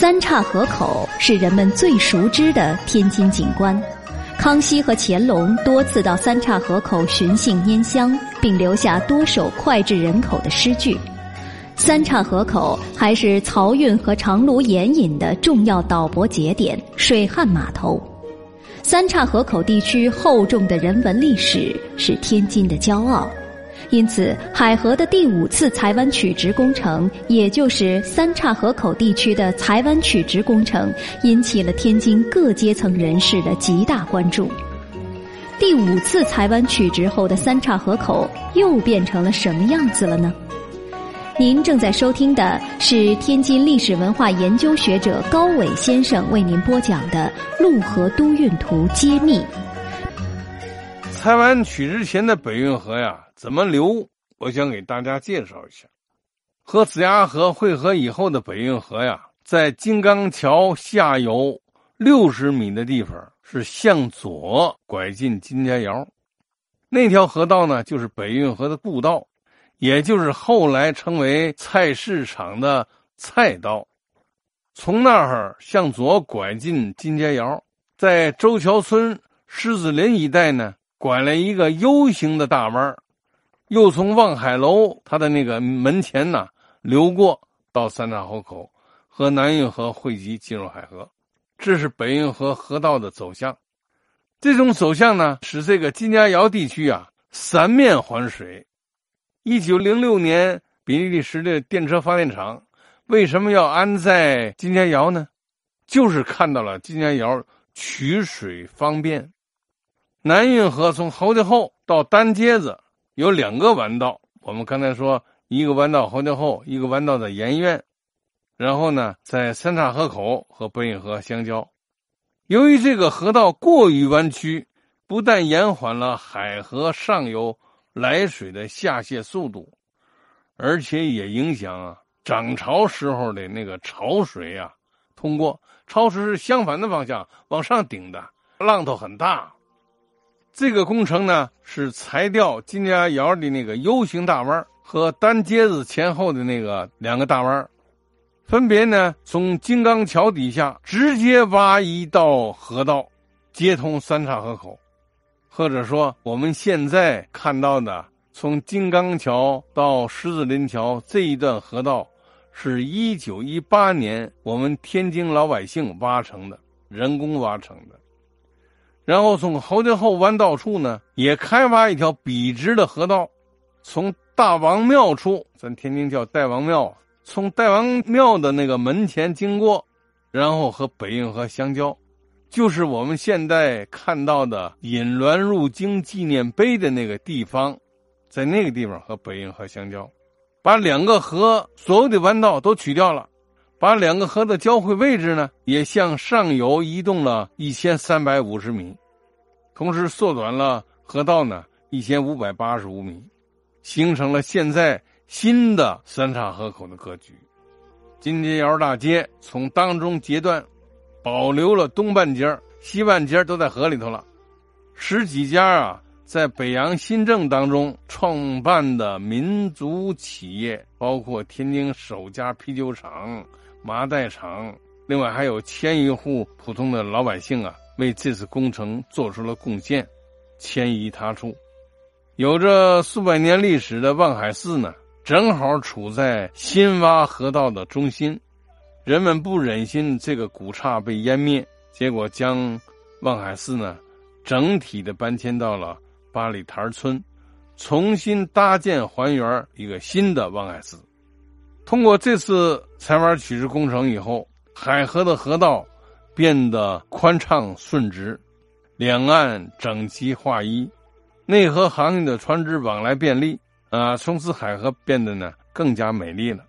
三岔河口是人们最熟知的天津景观。康熙和乾隆多次到三岔河口寻衅拈香，并留下多首脍炙人口的诗句。三岔河口还是漕运和长芦盐引的重要岛泊节点、水旱码头。三岔河口地区厚重的人文历史是天津的骄傲。因此，海河的第五次台湾取直工程，也就是三岔河口地区的台湾取直工程，引起了天津各阶层人士的极大关注。第五次台湾取直后的三岔河口又变成了什么样子了呢？您正在收听的是天津历史文化研究学者高伟先生为您播讲的《陆河都运图揭秘》。台湾取直前的北运河呀。怎么流？我想给大家介绍一下，和子牙河汇合以后的北运河呀，在金刚桥下游六十米的地方是向左拐进金家窑，那条河道呢，就是北运河的故道，也就是后来称为菜市场的菜道。从那儿向左拐进金家窑，在周桥村狮子林一带呢，拐了一个 U 型的大弯儿。又从望海楼它的那个门前呢流过，到三岔河口和南运河汇集进入海河，这是北运河河道的走向。这种走向呢，使这个金家窑地区啊三面环水。一九零六年，比利时的电车发电厂为什么要安在金家窑呢？就是看到了金家窑取水方便。南运河从侯家后到丹街子。有两个弯道，我们刚才说一个弯道侯家后，一个弯道在盐院，然后呢，在三岔河口和北运河相交。由于这个河道过于弯曲，不但延缓了海河上游来水的下泄速度，而且也影响啊涨潮时候的那个潮水啊通过。潮水是相反的方向往上顶的，浪头很大。这个工程呢，是裁掉金家窑的那个 U 型大弯和单街子前后的那个两个大弯分别呢从金刚桥底下直接挖一道河道，接通三岔河口，或者说我们现在看到的从金刚桥到狮子林桥这一段河道，是一九一八年我们天津老百姓挖成的，人工挖成的。然后从侯家后弯道处呢，也开挖一条笔直的河道，从大王庙处，咱天津叫大王庙，从大王庙的那个门前经过，然后和北运河相交，就是我们现在看到的引滦入京纪念碑的那个地方，在那个地方和北运河相交，把两个河所有的弯道都取掉了。把两个河的交汇位置呢，也向上游移动了一千三百五十米，同时缩短了河道呢一千五百八十五米，形成了现在新的三岔河口的格局。金街窑大街从当中截断，保留了东半截西半截都在河里头了。十几家啊，在北洋新政当中创办的民族企业，包括天津首家啤酒厂。麻袋厂，另外还有千余户普通的老百姓啊，为这次工程做出了贡献，迁移他处。有着数百年历史的望海寺呢，正好处在新挖河道的中心。人们不忍心这个古刹被湮灭，结果将望海寺呢，整体的搬迁到了八里台村，重新搭建还原一个新的望海寺。通过这次采挖取直工程以后，海河的河道变得宽敞顺直，两岸整齐划一，内河航运的船只往来便利啊！从此海河变得呢更加美丽了。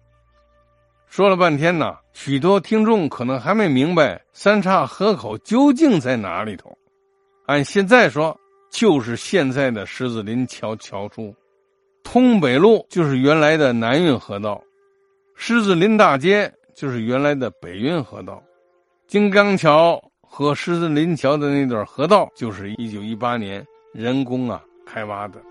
说了半天呢，许多听众可能还没明白三岔河口究竟在哪里头。按现在说，就是现在的狮子林桥桥处，通北路就是原来的南运河道。狮子林大街就是原来的北运河道，金刚桥和狮子林桥的那段河道就是一九一八年人工啊开挖的。